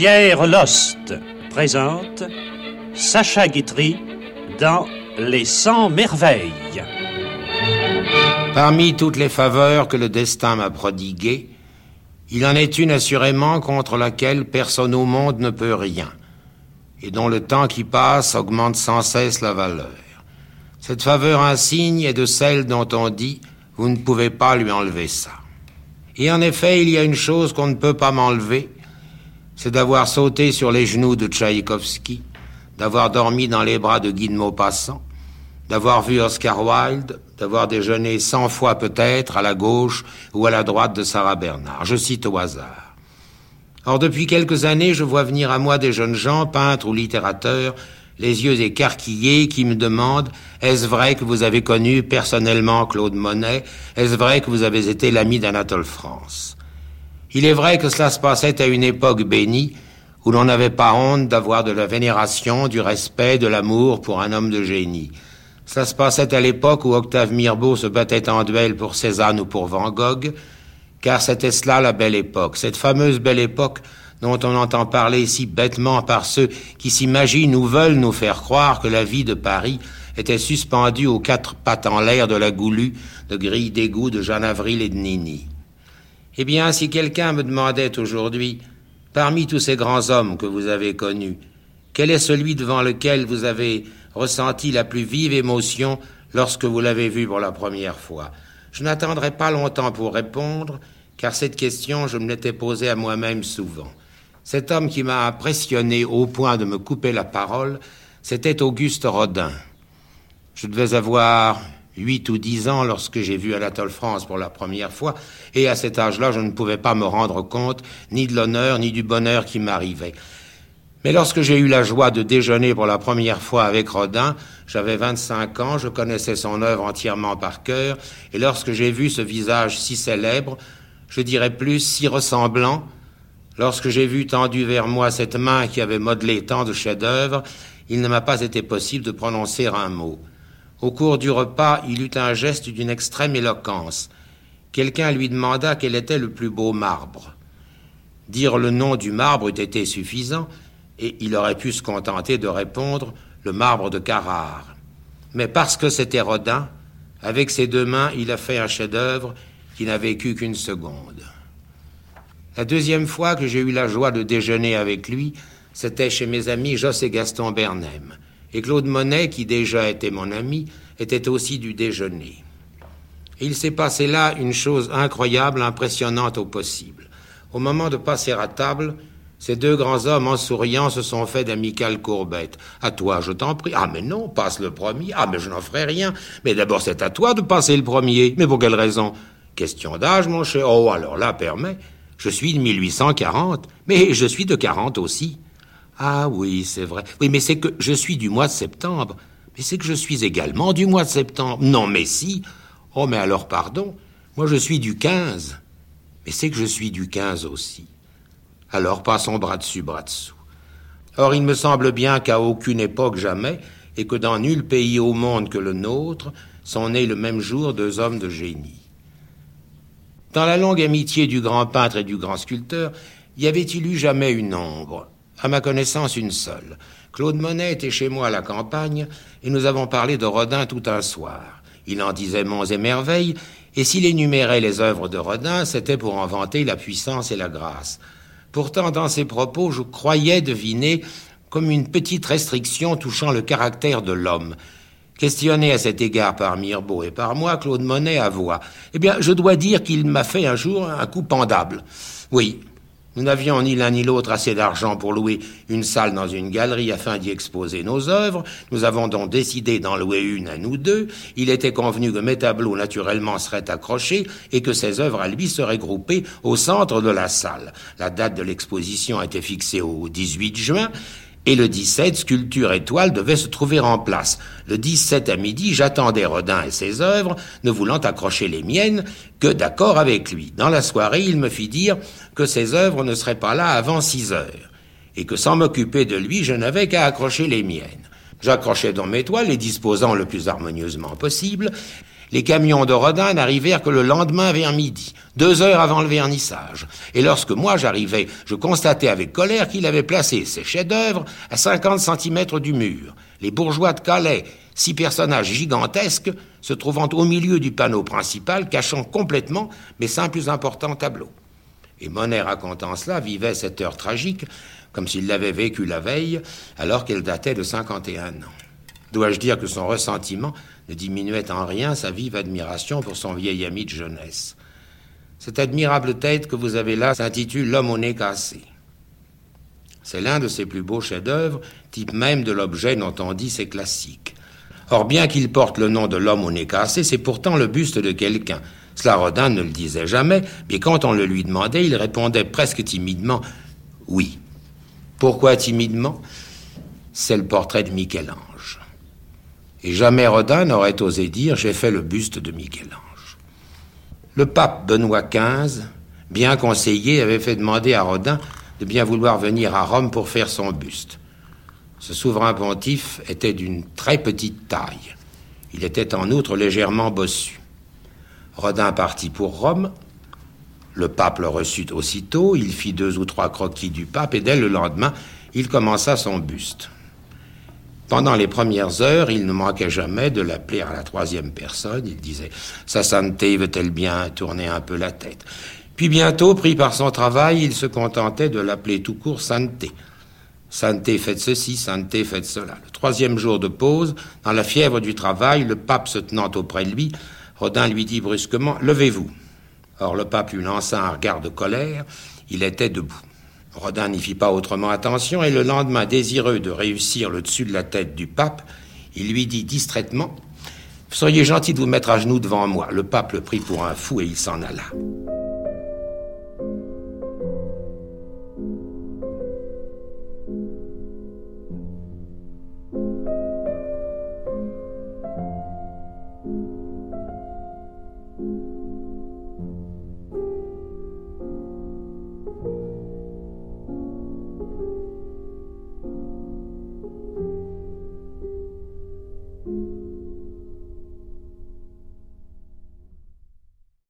Pierre Lost présente Sacha Guitry dans Les Cent Merveilles. Parmi toutes les faveurs que le destin m'a prodiguées, il en est une assurément contre laquelle personne au monde ne peut rien, et dont le temps qui passe augmente sans cesse la valeur. Cette faveur insigne est de celle dont on dit vous ne pouvez pas lui enlever ça. Et en effet, il y a une chose qu'on ne peut pas m'enlever, c'est d'avoir sauté sur les genoux de Tchaïkovski, d'avoir dormi dans les bras de Guy de Maupassant, d'avoir vu Oscar Wilde, d'avoir déjeuné cent fois peut-être à la gauche ou à la droite de Sarah Bernard. Je cite au hasard. Or, depuis quelques années, je vois venir à moi des jeunes gens, peintres ou littérateurs, les yeux écarquillés, qui me demandent Est-ce vrai que vous avez connu personnellement Claude Monet? Est-ce vrai que vous avez été l'ami d'Anatole France? Il est vrai que cela se passait à une époque bénie, où l'on n'avait pas honte d'avoir de la vénération, du respect, de l'amour pour un homme de génie. Ça se passait à l'époque où Octave Mirbeau se battait en duel pour Cézanne ou pour Van Gogh, car c'était cela la belle époque, cette fameuse belle époque dont on entend parler si bêtement par ceux qui s'imaginent ou veulent nous faire croire que la vie de Paris était suspendue aux quatre pattes en l'air de la Goulue, de Grille d'égout, de Jeanne Avril et de Nini. Eh bien, si quelqu'un me demandait aujourd'hui, parmi tous ces grands hommes que vous avez connus, quel est celui devant lequel vous avez ressenti la plus vive émotion lorsque vous l'avez vu pour la première fois? Je n'attendrai pas longtemps pour répondre, car cette question, je me l'étais posée à moi-même souvent. Cet homme qui m'a impressionné au point de me couper la parole, c'était Auguste Rodin. Je devais avoir huit ou dix ans lorsque j'ai vu Anatole France pour la première fois, et à cet âge-là, je ne pouvais pas me rendre compte ni de l'honneur ni du bonheur qui m'arrivait. Mais lorsque j'ai eu la joie de déjeuner pour la première fois avec Rodin, j'avais 25 ans, je connaissais son œuvre entièrement par cœur, et lorsque j'ai vu ce visage si célèbre, je dirais plus si ressemblant, lorsque j'ai vu tendu vers moi cette main qui avait modelé tant de chefs-d'œuvre, il ne m'a pas été possible de prononcer un mot. Au cours du repas, il eut un geste d'une extrême éloquence. Quelqu'un lui demanda quel était le plus beau marbre. Dire le nom du marbre eût été suffisant, et il aurait pu se contenter de répondre le marbre de Carrare. Mais parce que c'était Rodin, avec ses deux mains, il a fait un chef-d'œuvre qui n'a vécu qu'une seconde. La deuxième fois que j'ai eu la joie de déjeuner avec lui, c'était chez mes amis Josse et Gaston Bernem. Et Claude Monet, qui déjà était mon ami, était aussi du déjeuner. il s'est passé là une chose incroyable, impressionnante au possible. Au moment de passer à table, ces deux grands hommes, en souriant, se sont fait d'amicales courbettes. À toi, je t'en prie. Ah, mais non, passe le premier. Ah, mais je n'en ferai rien. Mais d'abord, c'est à toi de passer le premier. Mais pour quelle raison Question d'âge, mon cher. Oh, alors là, permet. Je suis de 1840, mais je suis de 40 aussi. Ah oui, c'est vrai. Oui, mais c'est que je suis du mois de septembre. Mais c'est que je suis également du mois de septembre. Non, mais si. Oh, mais alors, pardon. Moi, je suis du 15. Mais c'est que je suis du 15 aussi. Alors passons bras dessus, bras dessous. Or, il me semble bien qu'à aucune époque jamais, et que dans nul pays au monde que le nôtre, sont nés le même jour deux hommes de génie. Dans la longue amitié du grand peintre et du grand sculpteur, y avait-il eu jamais une ombre? À ma connaissance, une seule. Claude Monet était chez moi à la campagne, et nous avons parlé de Rodin tout un soir. Il en disait monts et merveilles, et s'il énumérait les œuvres de Rodin, c'était pour en vanter la puissance et la grâce. Pourtant, dans ses propos, je croyais deviner comme une petite restriction touchant le caractère de l'homme. Questionné à cet égard par Mirbeau et par moi, Claude Monet avoua. Eh bien, je dois dire qu'il m'a fait un jour un coup pendable. Oui, nous n'avions ni l'un ni l'autre assez d'argent pour louer une salle dans une galerie afin d'y exposer nos œuvres. Nous avons donc décidé d'en louer une à nous deux. Il était convenu que mes tableaux naturellement seraient accrochés et que ses œuvres à lui seraient groupées au centre de la salle. La date de l'exposition a été fixée au 18 juin et le 17, sculpture étoile devait se trouver en place. Le 17 à midi, j'attendais Rodin et ses œuvres, ne voulant accrocher les miennes que d'accord avec lui. Dans la soirée, il me fit dire que ses œuvres ne seraient pas là avant 6 heures, et que sans m'occuper de lui, je n'avais qu'à accrocher les miennes. J'accrochais donc mes toiles, les disposant le plus harmonieusement possible, Les camions de Rodin n'arrivèrent que le lendemain vers midi, deux heures avant le vernissage. Et lorsque moi j'arrivais, je constatais avec colère qu'il avait placé ses chefs-d'œuvre à 50 centimètres du mur. Les bourgeois de Calais, six personnages gigantesques, se trouvant au milieu du panneau principal, cachant complètement mes plus importants tableaux. Et Monet racontant cela vivait cette heure tragique comme s'il l'avait vécue la veille, alors qu'elle datait de 51 ans. Dois-je dire que son ressentiment ne diminuait en rien sa vive admiration pour son vieil ami de jeunesse. Cette admirable tête que vous avez là s'intitule L'homme au nez cassé. C'est l'un de ses plus beaux chefs-d'œuvre, type même de l'objet dont on dit c'est classique. Or, bien qu'il porte le nom de l'homme au nez cassé, c'est pourtant le buste de quelqu'un. Cela ne le disait jamais, mais quand on le lui demandait, il répondait presque timidement oui. Pourquoi timidement? C'est le portrait de Michel-Ange. Et jamais Rodin n'aurait osé dire j'ai fait le buste de Michel-Ange. Le pape Benoît XV, bien conseillé, avait fait demander à Rodin de bien vouloir venir à Rome pour faire son buste. Ce souverain pontife était d'une très petite taille. Il était en outre légèrement bossu. Rodin partit pour Rome. Le pape le reçut aussitôt, il fit deux ou trois croquis du pape et dès le lendemain, il commença son buste. Pendant les premières heures, il ne manquait jamais de l'appeler à la troisième personne. Il disait Sa sainteté veut-elle bien tourner un peu la tête? Puis bientôt, pris par son travail, il se contentait de l'appeler tout court Sainteté. Sainteté, faites ceci, Sainteté, faites cela. Le troisième jour de pause, dans la fièvre du travail, le pape se tenant auprès de lui, Rodin lui dit brusquement Levez-vous. Or le pape lui lança un regard de colère. Il était debout. Rodin n'y fit pas autrement attention, et le lendemain, désireux de réussir le dessus de la tête du pape, il lui dit distraitement seriez gentil de vous mettre à genoux devant moi. Le pape le prit pour un fou et il s'en alla.